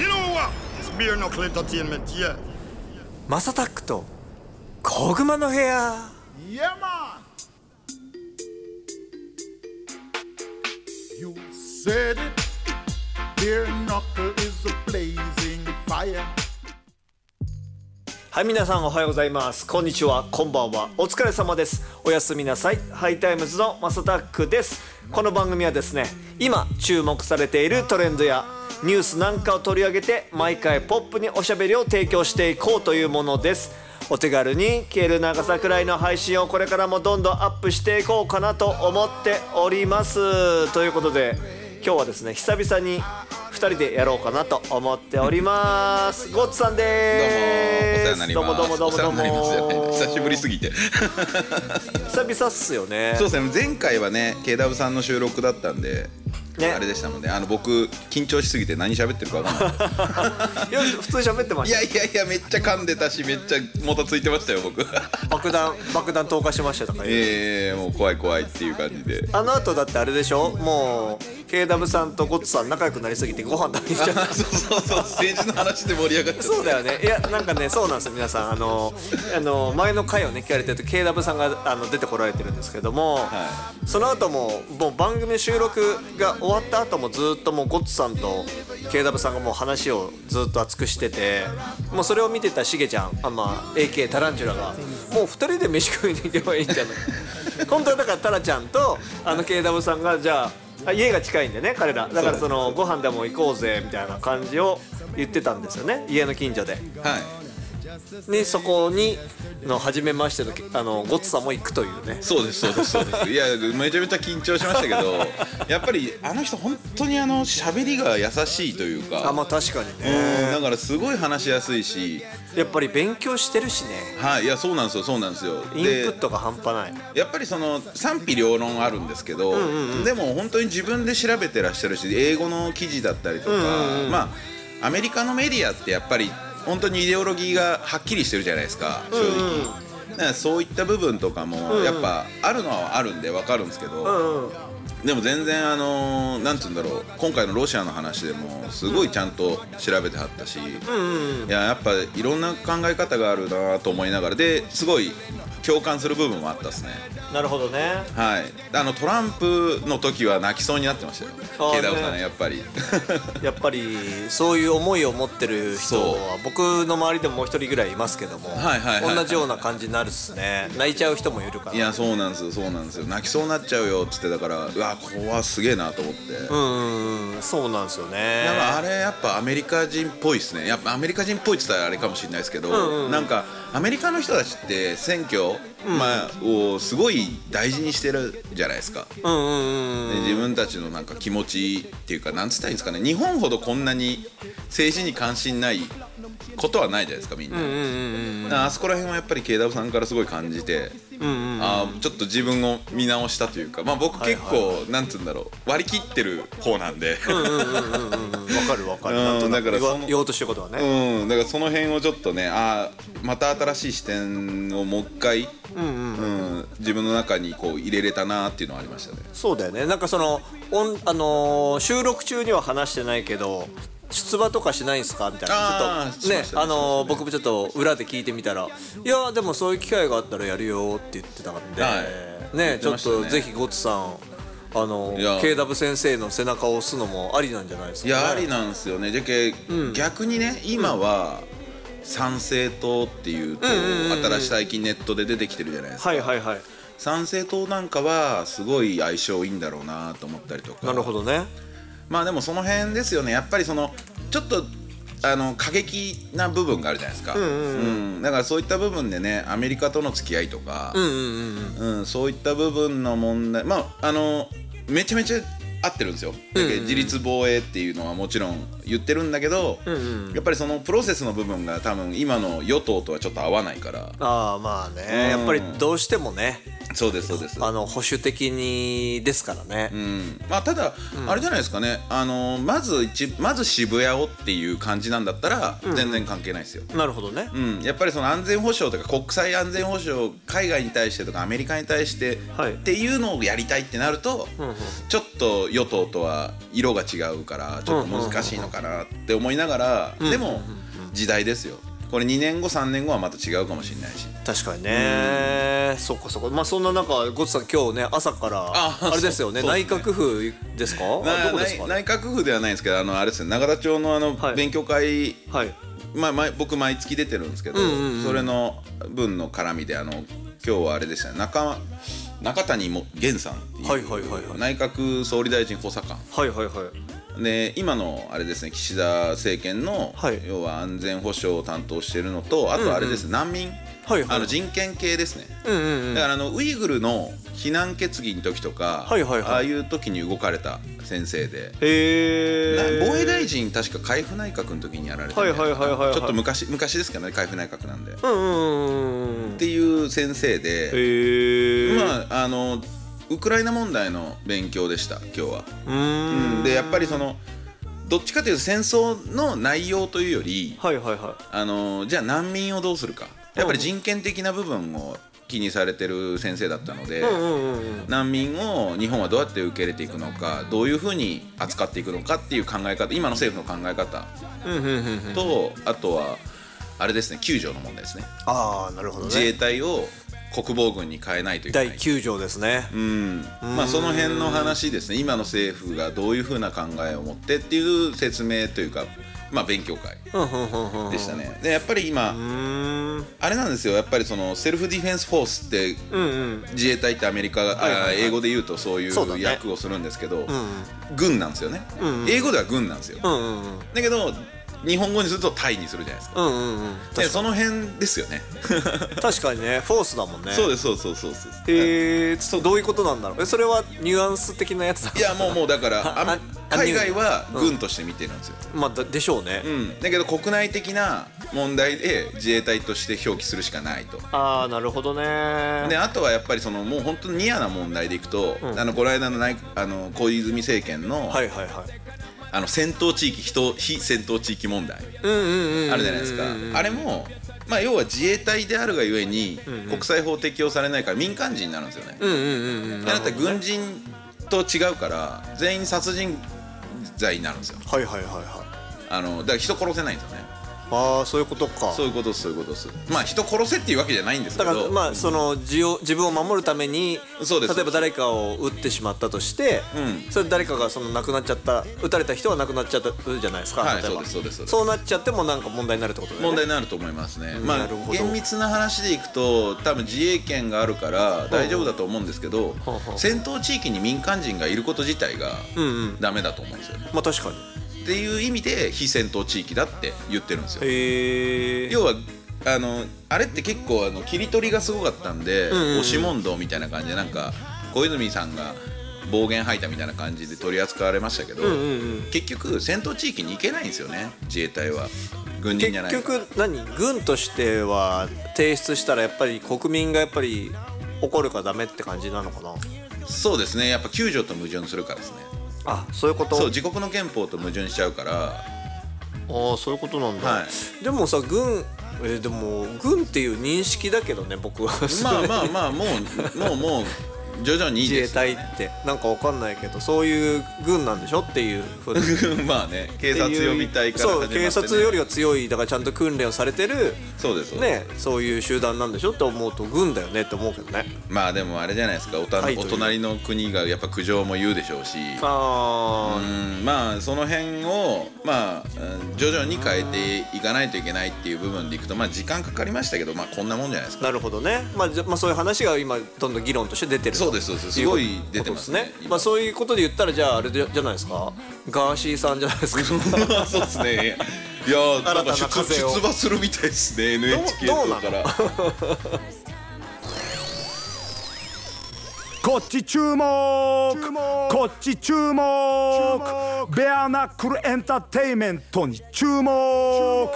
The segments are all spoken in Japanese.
You know what? It's bare knuckle entertainment, yeah. マサタックと小熊の部屋 Yeah, man. You said it. Bare knuckle is a blazing fire. はい皆さんおはようございますこんにちはこんばんはお疲れ様ですおやすみなさいハイタイムズのマサタックですこの番組はですね今注目されているトレンドやニュースなんかを取り上げて毎回ポップにおしゃべりを提供していこうというものですお手軽に消える長さくらいの配信をこれからもどんどんアップしていこうかなと思っておりますということで今日はですね久々に2人でやろうかなと思っておりますゴッツさんどうもですお世話になります。どうもどうもどうもどうも。久しぶりすぎて。久々っすよねそうですね。前回はね、K ダブさんの収録だったんで、ねあれでしたもんね。あの僕緊張しすぎて何喋ってるかわかんない。いや普通に喋ってまいしたやいやいやめっちゃ噛んでたしめっちゃもたついてましたよ僕。爆弾爆弾投下しましたとかええもう怖い怖いっていう感じで。あの後だってあれでしょ？もう KW さんとゴッツさん仲良くなりすぎてご飯食べに行っちゃった そうそうそう政治の話で盛り上がっちゃった。そうだよねいやなんかねそうなんですよ皆さんあのあの前の回をね聞かれてると KW さんがあの出てこられてるんですけども、はその後ももう番組収録が終わった後もずっともうゴッツさんと KW さんがもう話をずっと熱くしててもうそれを見てたしげちゃんあ、まあ、AK タランチュラがもう2人で飯食いに行けばいいんじゃない？本当はだからタラちゃんとあの KW さんがじゃああ家が近いんでね彼らだからそのご飯でも行こうぜみたいな感じを言ってたんですよね家の近所で。はい。でそこにの初めましてのあのゴッツさんも行くというね。そうですそうですそうです。いやめちゃめちゃ緊張しましたけど やっぱりあの人本当にあの喋りが優しいというかあまあ確かにうんねだからすごい話しやすいしやっぱり勉強してるしね。はいいやそうなんですよそうなんですよ。インプットが半端ない。やっぱりその賛否両論あるんですけど、でも本当に自分で調べてらっしゃるし英語の記事だったりとか、まあアメリカのメディアってやっぱり本当にイデオロギーがはっきりしてるじゃないですか正直、だからそういった部分とかもやっぱあるのはあるんで分かるんですけど、でも全然あのーなんつうんだろう今回のロシアの話でもすごいちゃんと調べてはったし、いややっぱいろんな考え方があるなと思いながらですごい共感する部分もあったですね。なるほどね。はい。あのトランプの時は泣きそうになってましたよ。あーケイダウさんねねやっぱり。やっぱりそういう思いを持ってる人は僕の周りでももう一人ぐらいいますけども、はいはい同じような感じになるっすね。泣いちゃう人もいるから。いやそうなんですよそうなんですよ。泣きそうになっちゃうよっつってだからうわここはすげえなと思って、うんうんうんそうなんですよね。だからあれやっぱアメリカ人っぽいですね。やっぱアメリカ人っぽいって言ったらあれかもしれないですけど、なんかアメリカの人たちって選挙、まあ、をすごい大事にしてるじゃないですか、うんうんうん。で自分たちのなんか気持ちっていうかなんつったらいいんですかね。日本ほどこんなに政治に関心ないことはないじゃないですかみんな、だからあそこら辺はやっぱり KW さんからすごい感じて、あーちょっと自分を見直したというかまあ僕結構、なんつうんだろう割り切ってる方なんで、わかるわかる。うんだからその言わ言おうとしてることはね。うん、だからその辺をちょっとねあーまた新しい視点をもう一回、うん自分の中にこう入れれたなっていうのはありましたね。そうだよね。なんかそのオン、あのー収録中には話してないけど出馬とかしないんすか？みたいな。ちょっとねあの僕もちょっと裏で聞いてみたらいやでもそういう機会があったらやるよって言ってたんで、ねちょっとぜひゴッツさんあの KW 先生の背中を押すのもありなんじゃないですか、ね、いやありなんですよね。じゃけ、逆にね今は参政党っていうと、新しい最近ネットで出てきてるじゃないですか、はいはいはい。参政党なんかはすごい相性いいんだろうなと思ったりとか。なるほどねまあでもその辺ですよね。やっぱりそのちょっとあの過激な部分があるじゃないですか、うんだからそういった部分でねアメリカとの付き合いとか、うんそういった部分の問題。まああのめちゃめちゃ合ってるんですよ、だけど自立防衛っていうのはもちろん言ってるんだけど、やっぱりそのプロセスの部分が多分今の与党とはちょっと合わないから。ああまあね。やっぱりどうしてもね。そうですそうです。あの保守的にですからね、うん。まあ、ただ、あれじゃないですかね、あのまず一まず渋谷をっていう感じなんだったら、全然関係ないですよ。なるほどね、うん、やっぱりその安全保障とか国際安全保障海外に対してとかアメリカに対して、はい。っていうのをやりたいってなると、ちょっと与党とは色が違うからちょっと難しいのかなって思いながら、でも時代ですよ。これ2年後3年後はまた違うかもしれないし。確かにね。そっかそっか。まあそんな中ゴッツさん今日ね朝からああれですよね。内閣府ですか？内内閣府ではないんですけどあのあれですね永田町のあのはい。勉強会、はい。まあ、毎僕毎月出てるんですけど、それの分の絡みであの今日はあれでしたね。中中谷も源さんっていう、はいはいはいはい。内閣総理大臣補佐官。はいはいはい。で今のあれですね岸田政権の、はい。要は安全保障を担当してるのとあとあれです、難民、はいはい。あの人権系ですね、うんうんうん。だからあのウイグルの避難決議の時とか、はいはいはい。ああいう時に動かれた先生で。防衛大臣確か海部内閣の時にやられたんじゃな。はいはいはいはいはい。ちょっと昔昔ですけどね海部内閣なんで、っうんうんうんうん。ていう先生で、まああのウクライナ問題の勉強でした今日は。うーん。でやっぱりそのどっちかというと戦争の内容というよりはいはいはあのじゃあ難民をどうするかやっぱり人権的な部分を気にされてる先生だったので、難民を日本はどうやって受け入れていくのかどういうふうに扱っていくのかっていう考え方今の政府の考え方とあとはあれですね救助の問題ですね。ああなるほど自衛ね隊を国防軍に変えないといけない。第9条ですね。うん。まあその辺の話ですね。今の政府がどういうふうな考えを持ってっていう説明というかまあ勉強会でしたね。でやっぱり今うーんあれなんですよやっぱりそのセルフディフェンスフォースって自衛隊ってアメリカが、は英語で言うとそういう役をするんですけど、うん軍なんですよね、うん英語では軍なんですよ、だけど日本語にするとタイにするじゃないですか、うんうんうん。でその辺ですよね。確かにね。フォースだもんね。そうですそうそうそうそうへえどういうことなんだろう？えそれはニュアンス的なやつだ？いやもうもうだから 海外は軍として見てるんですよ、まあだでしょうね、うん、だけど国内的な問題で自衛隊として表記するしかないと。ああなるほどね。であとはやっぱりそのもう本当にニアな問題でいくと、あのこの間の内あの小泉政権の,、はいはいはいあの戦闘地域人非戦闘地域問題。あるじゃないですか、あれも、まあ、要は自衛隊であるがゆえに、国際法適用されないから民間人になるんですよね。うんうんうんうん。でだって軍人と違うから全員殺人罪になるんですよ。はいはいはいはい。あのだから人殺せないんですよねああそういうことか。そういうことそういうことです。まあ人殺せっていうわけじゃないんですけど。だからまあその自を自分を守るためにそうです。例えば誰かを撃ってしまったとして、うん。それで誰かがその亡くなっちゃった撃たれた人は亡くなっちゃったじゃないですか、はいそうですそうです。そうなっちゃってもなんか問題になるってことだよね。問題になると思いますね、まあなるほど。厳密な話でいくと多分自衛権があるから大丈夫だと思うんですけど戦闘地域に民間人がいること自体がうんうん。ダメだと思うんですよね、まあ確かにっていう意味で非戦闘地域だって言ってるんですよ。要はあのあれって結構あの切り取りがすごかったんで、押し問答みたいな感じでなんか小泉さんが暴言吐いたみたいな感じで取り扱われましたけど、結局戦闘地域に行けないんですよね自衛隊は。軍人じゃない。結局何？軍としては提出したらやっぱり国民がやっぱり怒るからダメって感じなのかな？そうですね。やっぱ救助と矛盾するからですねあそういうこと？そう自国の憲法と矛盾しちゃうから。ああそういうことなんだ、はい。でもさ軍えーでも軍っていう認識だけどね僕は。まあまあまあもうもうもう徐々にいい自衛です隊って。なんかわかんないけどそういう軍なんでしょっていうふうに。まあね警察予備隊から始まって、ね、そう警察よりは強いだからちゃんと訓練をされてるそうですそうです。ねそういう集団なんでしょって思うと軍だよねって思うけどね。まあでもあれじゃないですか。おた、はいお隣の国がやっぱ苦情も言うでしょうし。ああ、うんまあその辺をまあうん徐々に変えていかないといけないっていう部分でいくとまあ時間かかりましたけどまあこんなもんじゃないですか。なるほどね、まあ、じゃまあそういう話が今どんどん議論として出てるそうですそうです。とすごい出てますねです今。まあそういうことで言ったらじゃああれじゃじゃないですか？ガーシーさんじゃないですか？そうですね。いやーなんか新たな風を。出出馬するみたいですね NHK どうなのから。こっち注目。こっち注目。ベアナックルエンターテイメントに注目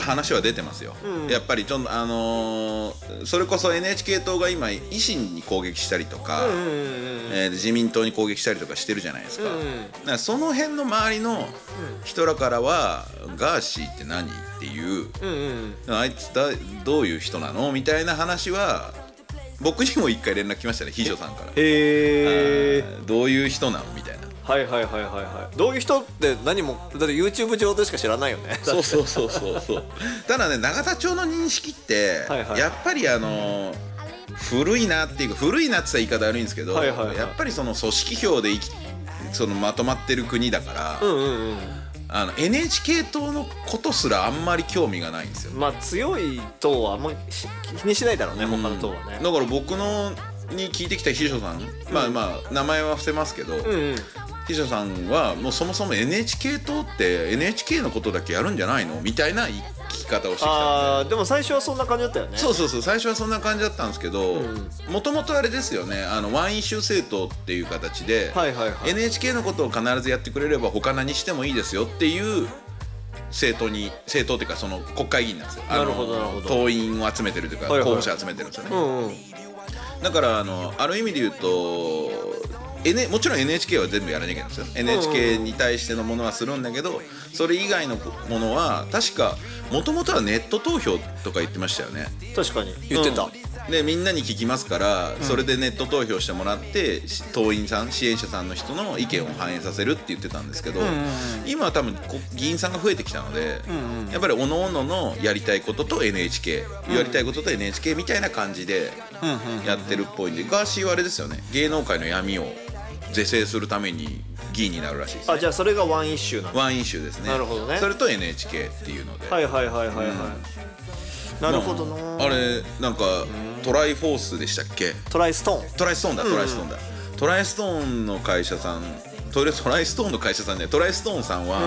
と話は出てますよ、やっぱりちょっとあのーそれこそ NHK 党が今維新に攻撃したりとか、えー自民党に攻撃したりとかしてるじゃないですか,、だからその辺の周りの人らからは、ガーシーって何？っていう、あいつだどういう人なの？みたいな話は僕にも一回連絡来ましたね秘書さんから。へえあーどういう人なの？みたいなはいはいはいはいはい。どういう人って何もだって YouTube 上でしか知らないよね。そうそうそうそうそう。ただね永田町の認識って、はいはい。やっぱりあの古いなっていうか古いなって言ったら言い方悪いんですけど、はいはいはい。やっぱりその組織票でそのまとまってる国だから、うんうんうん。あの NHK 党のことすらあんまり興味がないんですよ。まあ強い党はあんまし気にしないだろうね、他の党はね。だから僕のに聞いてきた秘書さん、まあまあ名前は伏せますけど、うんうん秘書さんはもうそもそも NHK 党って NHK のことだけやるんじゃないの？みたいな聞き方をしてきたんで。でも最初はそんな感じだったよね。そうそうそう最初はそんな感じだったんですけどもともとあれですよね。あのワンイシュー政党っていう形で、はいはいはい。NHK のことを必ずやってくれれば他何してもいいですよっていう政党に政党っていうかその国会議員なんですよ。あのなるほどなるほど。党員を集めてるというか、はいはい。候補者集めてるんですよね、うんうん。だからあのある意味で言うと、N、もちろん NHK は全部やらなきゃいけないんですよ。NHK に対してのものはするんだけどそれ以外のものは確かもともとはネット投票とか言ってましたよね。確かに。言ってた、うん。でみんなに聞きますから、それでネット投票してもらってし党員さん支援者さんの人の意見を反映させるって言ってたんですけど、今は多分こ議員さんが増えてきたので、やっぱり各々のやりたいことと NHK、やりたいことと NHK みたいな感じでやってるっぽいんでガーシーはあれですよね。芸能界の闇を是正するために議員になるらしいです、ね、あじゃあそれがワンイシューなのワンイシューですね。なるほどね。それと NHK っていうので、はいはいはいはいはい、なるほどな。あれなんかトライフォースでしたっけ？トライストーン。トライストーンだトライストーンだ、トライストーンの会社さんトラトライストーンの会社さんね。トライストーンさんは、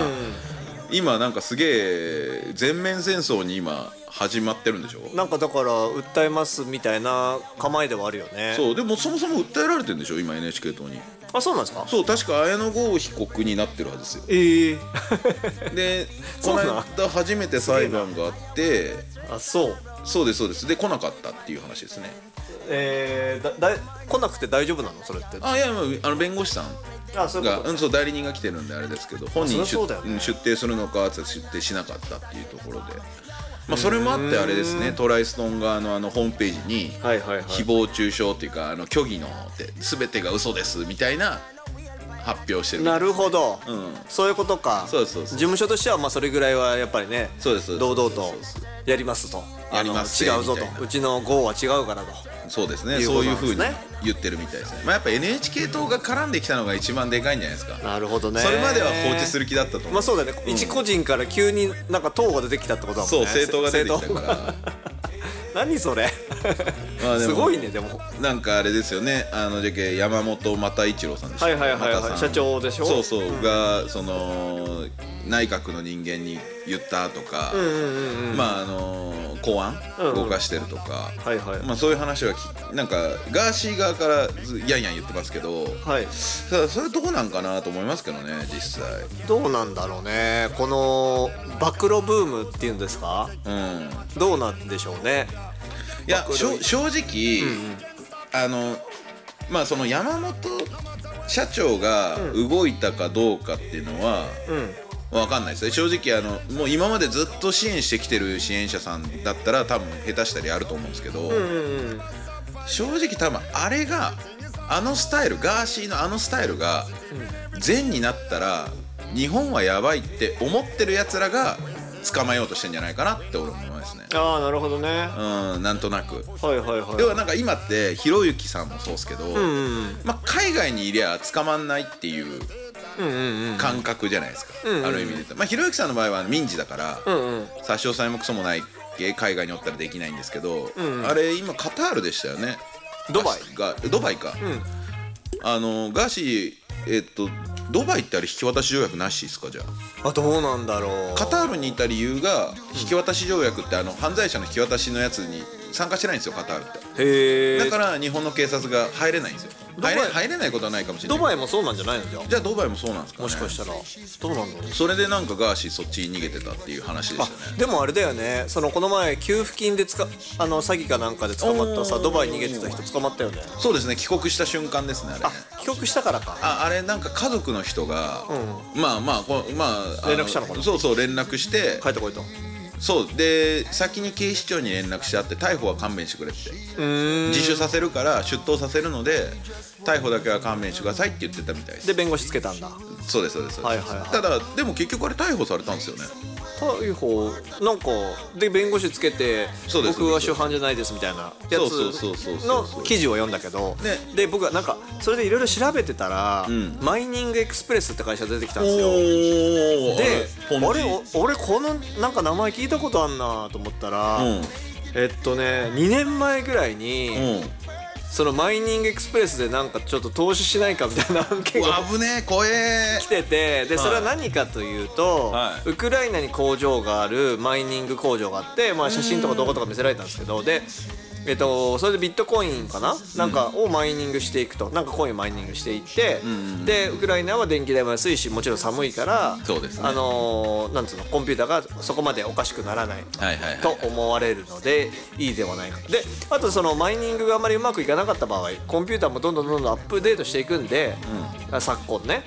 今なんかすげえ全面戦争に今始まってるんでしょ？なんかだから訴えますみたいな構えではあるよね。そうでもそもそも訴えられてるんでしょ？今 NHK 党にあそうなんですか？そう確か綾野剛被告になってるはずですよ。ええ。で そうなのこの間初めて裁判があってあそう。そうですそうです。で来なかったっていう話ですね。えー、だだ来なくて大丈夫なの？それって。あいやあの弁護士さんあそうがうん、そう代理人が来てるんであれですけど本人出,、ん出廷するのか出廷しなかったっていうところで、まあ、それもあってあれですねトライストン側のあのホームページにはいはいはい。誹謗中傷っていうかあの虚偽のって全てが嘘ですみたいな発表してる。ないるほど、うん。そういうことか。そうそうそう事務所としてはまあそれぐらいはやっぱりねそうですそうです。堂々とやりますと。やります。違うぞと。うちの GO は違うからと。そうですね。いうことそういうふうに言ってるみたいですね、まあ、やっぱ NHK 党が絡んできたのが一番でかいんじゃないですか。なるほどね。それまでは放置する気だったと思う、まあそうだよね、一個人から急になんか党が出てきたってことだもんね。そう政党が出てきた政から。党。何それ？まあすごいねでも。なんかあれですよね。あのじゃけ山本又一郎さんでしたはいはいはいはい。社長でしょ？そうそう、がその内閣の人間に言ったとか、まああの公安うんうん。動かしてるとか、はいはい。まあそういう話はきなんかガーシー側からずやんやん言ってますけどはい。それどこなんかなと思いますけどね実際。どうなんだろうね。この暴露ブームっていうんですか？うん。どうなんでしょうね。いやしょ暴露正直、あのまあその山本社長が動いたかどうかっていうのは、うんわかんないです。ね正直あのもう今までずっと支援してきてる支援者さんだったら多分下手したりあると思うんですけど、うんうん正直多分あれがあのスタイルガーシーのあのスタイルが善になったら日本はやばいって思ってるやつらが捕まえようとしてんじゃないかなって俺思いますね。ああなるほどね。うんなんとなく。はいはいはい。要はなんか今ってひろゆきさんもそうですけど、うんうんまあ、海外にいりゃ捕まんないっていううんうんうん感覚じゃないですか、うんうんある意味で言まあひろゆきさんの場合は民事だから、うんうん。差し押さえもクソもないけ海外におったらできないんですけど、うんあれ今カタールでしたよね。ドバイ。がドバイか、ん。あのガーシーえっとドバイってあれ引き渡し条約なしですかじゃあ。あどうなんだろう。カタールにいた理由が引き渡し条約ってあの犯罪者の引き渡しのやつに参加してないんですよカタールって。へえだから日本の警察が入れないんですよ入れ入れないことはないかもしれない。ドバイもそうなんじゃないの？じゃあ。じゃあドバイもそうなんですか、ね、もしかしたら。どうなんだろう？それでなんかガーシーそっちに逃げてたっていう話であしたねでもあれだよね。そのこの前給付金でつかあの詐欺かなんかで捕まったさドバイ逃げてた人捕まったよね。そうですね。帰国した瞬間ですねあれ帰国したからか。ああれなんか家族の人が、まあまあこまあ連絡したのかな？そうそう連絡して帰ってこいとそうで先に警視庁に連絡してあって逮捕は勘弁してくれって。自首させるから出頭させるので逮捕だけは勘弁してくださいって言ってたみたいです。で弁護士つけたんだ。そうですそうですただでも結局あれ逮捕されたんですよね逮捕なんかで弁護士つけて僕は初犯じゃないですみたいなやつの記事を読んだけど、ね。で僕はなんかそれでいろいろ調べてたら、ん。マイニングエクスプレスって会社出てきたんですよ。であれお俺このなんか名前聞いたことあんなと思ったら、うん。えっとね2年前ぐらいに、うんそのマイニングエクスプレスでなんかちょっと投資しないかみたいな 案件が危ねえ怖え。来ててでそれは何かというと、はい。ウクライナに工場があるマイニング工場があって、まあ、写真とか動画とか見せられたんですけどで、えっと、それでビットコインかな？なんかをマイニングしていくと。なんかコインをマイニングしていって、でウクライナは電気代も安いしもちろん寒いからそうですね。あのーなんつうの？コンピューターがそこまでおかしくならないはいはいはい。と思われるのでいいではないか。であとそのマイニングがあまりうまくいかなかった場合コンピューターもどんどんどんどんアップデートしていくんで、昨今ね、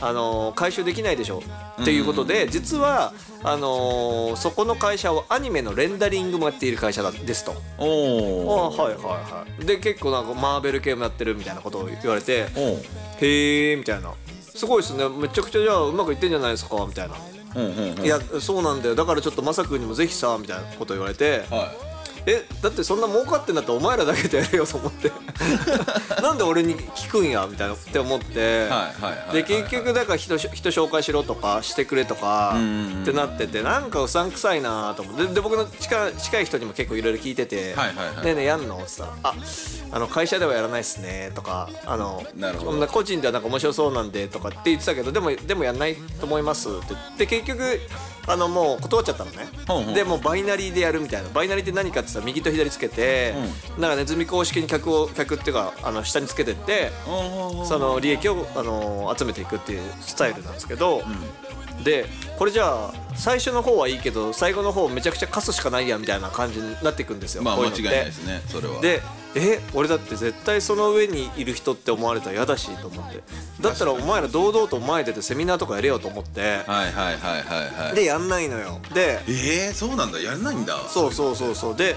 あのー回収できないでしょ。っていうことで、実はあのーそこの会社はアニメのレンダリングもやっている会社だですと。おあおはいはいはい。で結構なんかマーベル系もやってるみたいなことを言われてへえみたいな。すごいですね。めちゃくちゃじゃあうまくいってんじゃないですかみたいな。うんうんうん。いやそうなんだよ。だからちょっとまさくんにもぜひさみたいなこと言われてはえだってそんな儲かってんだったらお前らだけでやれよと思って。なんで俺に聞くんやみたいなって思って、で結局だから人人紹介しろとかしてくれとかってなっててなんかうさんくさいなと思って。でで僕の近い近い人にも結構いろいろ聞いててねえねえやんの?」って言ったら「ああの会社ではやらないっすね」とか「あの個人ではなんか面白そうなんで」とかって言ってたけどでもでもやんないと思いますって。言って結局あのもう断っちゃったのね、ほうほう。でもうバイナリーでやるみたいな。バイナリーって何かって言ったら右と左つけて、なんかネズミ公式に客を客っていうかあの下につけてっておその利益をあの集めていくっていうスタイルなんですけど、でこれじゃあ最初の方はいいけど最後の方めちゃくちゃ貸すしかないやみたいな感じになっていくんですよ。まあ間違いないですねそれは。でえ俺だって絶対その上にいる人って思われたら嫌だしと思って。だったらお前ら堂々と前出てセミナーとかやれよと思って。はいはいはいはいはい。でやんないのよ。でえー、そうなんだ。やらないんだ。そうそうそうそう。で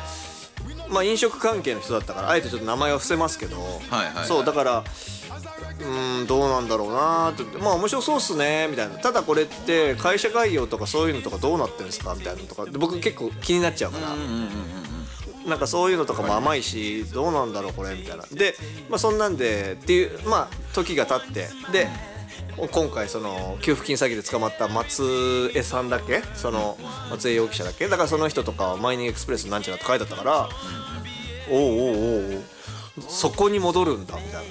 まあ飲食関係の人だったからあえてちょっと名前は伏せますけど、はいはい。そうだからうーんどうなんだろうなーって。言ってまあ面白そうっすねみたいな。ただこれって会社概要とかそういうのとかどうなってるんですかみたいなのとか。で僕結構気になっちゃうから、なんかそういうのとかも甘いしどうなんだろうこれみたいな。で、まあ、そんなんでっていうまあ時が経って。で今回その給付金詐欺で捕まった松江さんだっけその松江容疑者だっけ。だからその人とかはマイニングエクスプレスなんちゃらって書いてあったから、おうおうおうおうそこに戻るんだみたい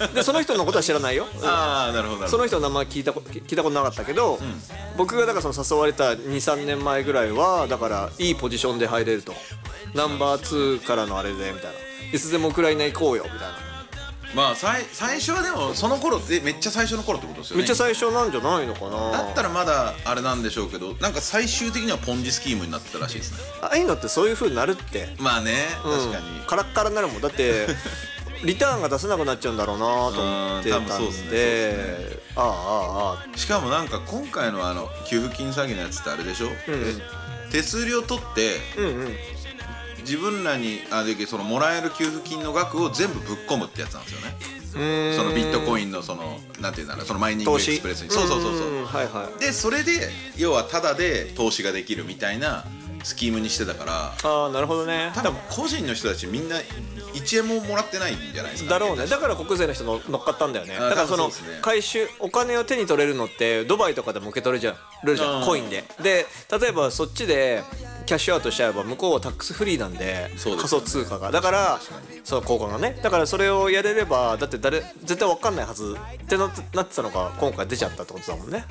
な。でその人のことは知らないよ。ああなるほどその人の名前聞いたこ聞いたことなかったけど、僕がだからその誘われた23年前ぐらいはだからいいポジションで入れると。ナンバー2からのあれでみたいな。いつでもウクライナ行こうよみたいなまあ最最初はでもその頃ってめっちゃ最初の頃ってことですよね。めっちゃ最初なんじゃないのかな。だったらまだあれなんでしょうけどなんか最終的にはポンジスキームになってたらしいですね。ああいうのってそういう風になるって。まあね確かに、うん、カラッカラになるもん。だって リターンが出せなくなっちゃうんだろうなと思ってたんうん多分そうっすねであああああしかもなんか今回のあの給付金詐欺のやつってあれでしょ、え手数料取ってうんうん自分らにあでそのもらえる給付金の額を全部ぶっ込むってやつなんですよね。そのビットコインのそのなんていうんだろうそのマイニングエクスプレスに。そうそうそうそう。うんはいはい。でそれで要はタダで投資ができるみたいなスキームにしてたからああなるほどね。多分個人の人たちみんな1円ももらってないんじゃないですか、だろうね。だから国税の人の乗っかったんだよね。あだからその回収お金を手に取れるのってドバイとかでも受け取れるじゃん。コインで。で例えばそっちでキャッシュアウトしちゃえば向こうはタックスフリーなんで仮想通貨が。だからその交換がね。だからそれをやれればだって誰絶対分かんないはずってなってなってたのが今回出ちゃったってことだもんね。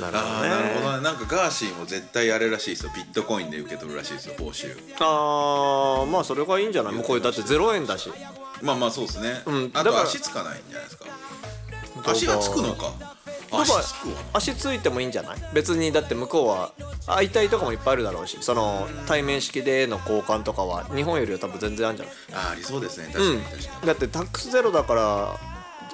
なるほああどねなるほど。ねなんかガーシーも絶対あれらしいですよ。ビットコインで受け取るらしいですよ報酬。あーまあそれがいいんじゃない？もうこれだって0円だし。まあまあそうですね、うん。あだからと足つかないんじゃないですか。足がつくのかドバイ足ついてもいいんじゃない？別にだって向こうは会いたいとかもいっぱいあるだろうしその対面式での交換とかは日本よりは多分全然あるんじゃない？あーありそうですね。確かうん。に確かに、だってタックスゼロだから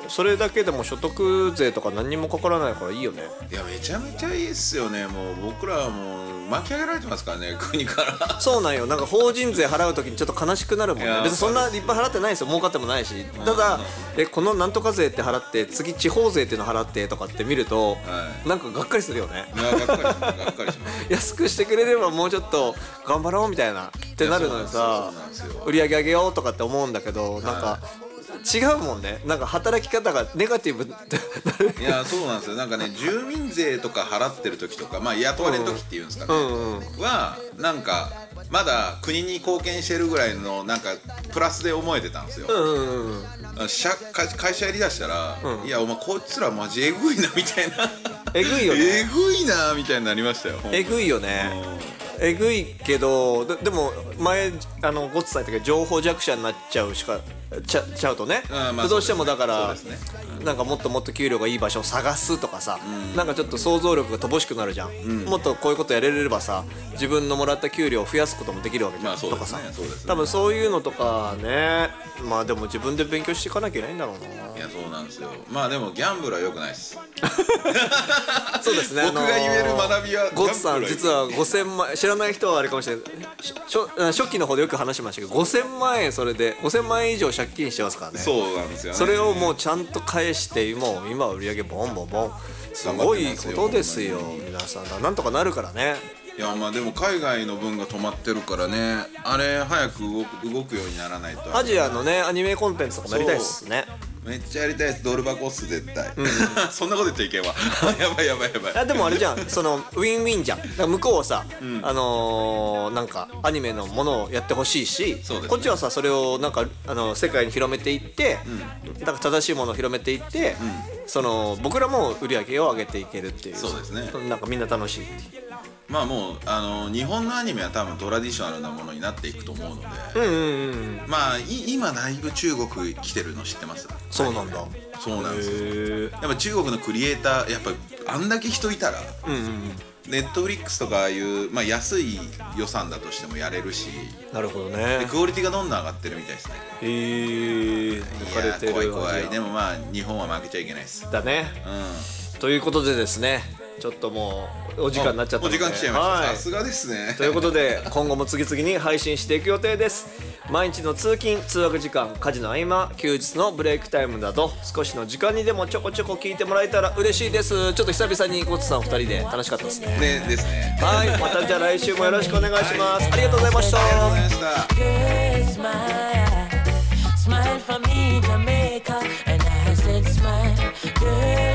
それだけでも所得税とか何にもかからないからいいよね。いやめちゃめちゃいいっすよね。もう僕らはもう巻き上げられてますからね 国から。そうなんよ。なんか法人税払う時にちょっと悲しくなるもんね。別にそんないっぱい払ってないですよ。儲かってもないし。ただえこのなんとか税って払って次地方税っていうの払ってとかって見ると、はい。なんかがっかりするよね。安くしてくれればもうちょっと頑張ろうみたいなってなるのです。よそうなんですよ売り上げ上げようとかって思うんだけどなんか違うもんね。なんか働き方がネガティブいやそうなんですよ。なんかね住民税とか払ってる時とかまあ雇われる時っていうんですかね、うんうんはなんかまだ国に貢献してるぐらいのなんかプラスで思えてたんですよ、うんうんうん社会会社やりだしたら、いやお前こいつらマジえぐいなみたいな。えぐいよね。えぐいなみたいになりましたよえぐいよねえぐいけどででも前あのゴッツさん言ったけど情報弱者になっちゃうしかちゃちゃうとね、うんまあどうしてもだから、そうですね。なんかもっともっと給料がいい場所を探すとかさ、なんかちょっと想像力が乏しくなるじゃん、もっとこういうことやれればさ自分のもらった給料を増やすこともできるわけじゃん、まあそうとかさ。ね。多分そういうのとかね。まあでも自分で勉強していかなきゃいけないんだろうな。いやそうなんですよ。まあでもギャンブルは良くないです。そうですね僕が言える学びはゴッツさん実は5000万知らない人はあれかもしれない。し初初期の方でよく話しましたけど5000万円それで5000万円以上借金してますからね。そうなんですよね。それをもうちゃんと返してもう今は売り上げボンボンボン。すごいことですよ皆さん。なんとかなるからね。いやまあでも海外の分が止まってるからねあれ早く動く動くようにならないと。アジアのねアニメコンテンツとかもやりたいですねめっちゃやりたいですドル箱っす絶対、そんなこと言っちゃ いけんわやばいやばいやばい。あでもあれじゃん。そのウィンウィンじゃん。だから向こうはさ、あのーなんかアニメのものをやってほしいし、ね。こっちはさそれをなんかあの世界に広めていって、だから正しいものを広めていって、その僕らも売り上げを上げていけるっていう。そうですね。なんかみんな楽しいっていうまあもうあの日本のアニメは多分トラディショナルなものになっていくと思うので、うんうんうんまあい今だいぶ中国来てるの知ってます？そうなんだ。そうなんですやっぱ中国のクリエイターやっぱあんだけ人いたらうんうんネットフリックスとかああいう、まあ、安い予算だとしてもやれるしなるほどでねクオリティがどんどん上がってるみたいですねへえいや怖い怖いでもまあ日本は負けちゃいけないですだねうんということでですねちょっともうお時間になっちゃったので。お時間来ちゃいました、はい、さすがですね。ということで今後も次々に配信していく予定です。毎日の通勤通学時間家事の合間休日のブレイクタイムなど少しの時間にでもちょこちょこ聞いてもらえたら嬉しいです。ちょっと久々にコツさん二人で楽しかったですね。ねですね。はい。またじゃあ来週もよろしくお願いします、はい、ありがとうございました。ありがとうございました。Smile. For me, Jamaica, and I said smile.